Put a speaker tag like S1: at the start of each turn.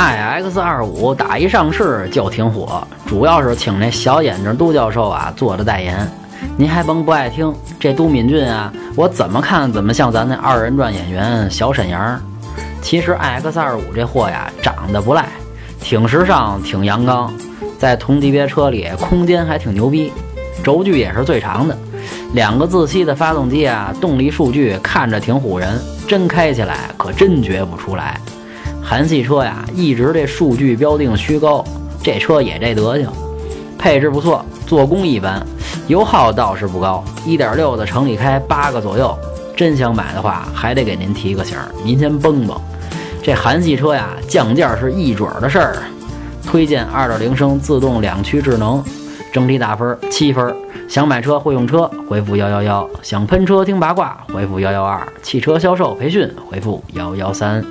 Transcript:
S1: iX 二五打一上市就挺火，主要是请那小眼睛杜教授啊做的代言。您还甭不爱听，这都敏俊啊，我怎么看怎么像咱那二人转演员小沈阳。其实 iX 二五这货呀，长得不赖，挺时尚，挺阳刚，在同级别车里空间还挺牛逼，轴距也是最长的。两个自吸的发动机啊，动力数据看着挺唬人，真开起来可真觉不出来。韩系车呀，一直这数据标定虚高，这车也这德行，配置不错，做工一般，油耗倒是不高，一点六的城里开八个左右。真想买的话，还得给您提个醒，您先绷绷。这韩系车呀，降价是一准儿的事儿。推荐二点零升自动两驱智能，整体打分七分。想买车会用车，回复幺幺幺；想喷车听八卦，回复幺幺二；汽车销售培训，回复幺幺三。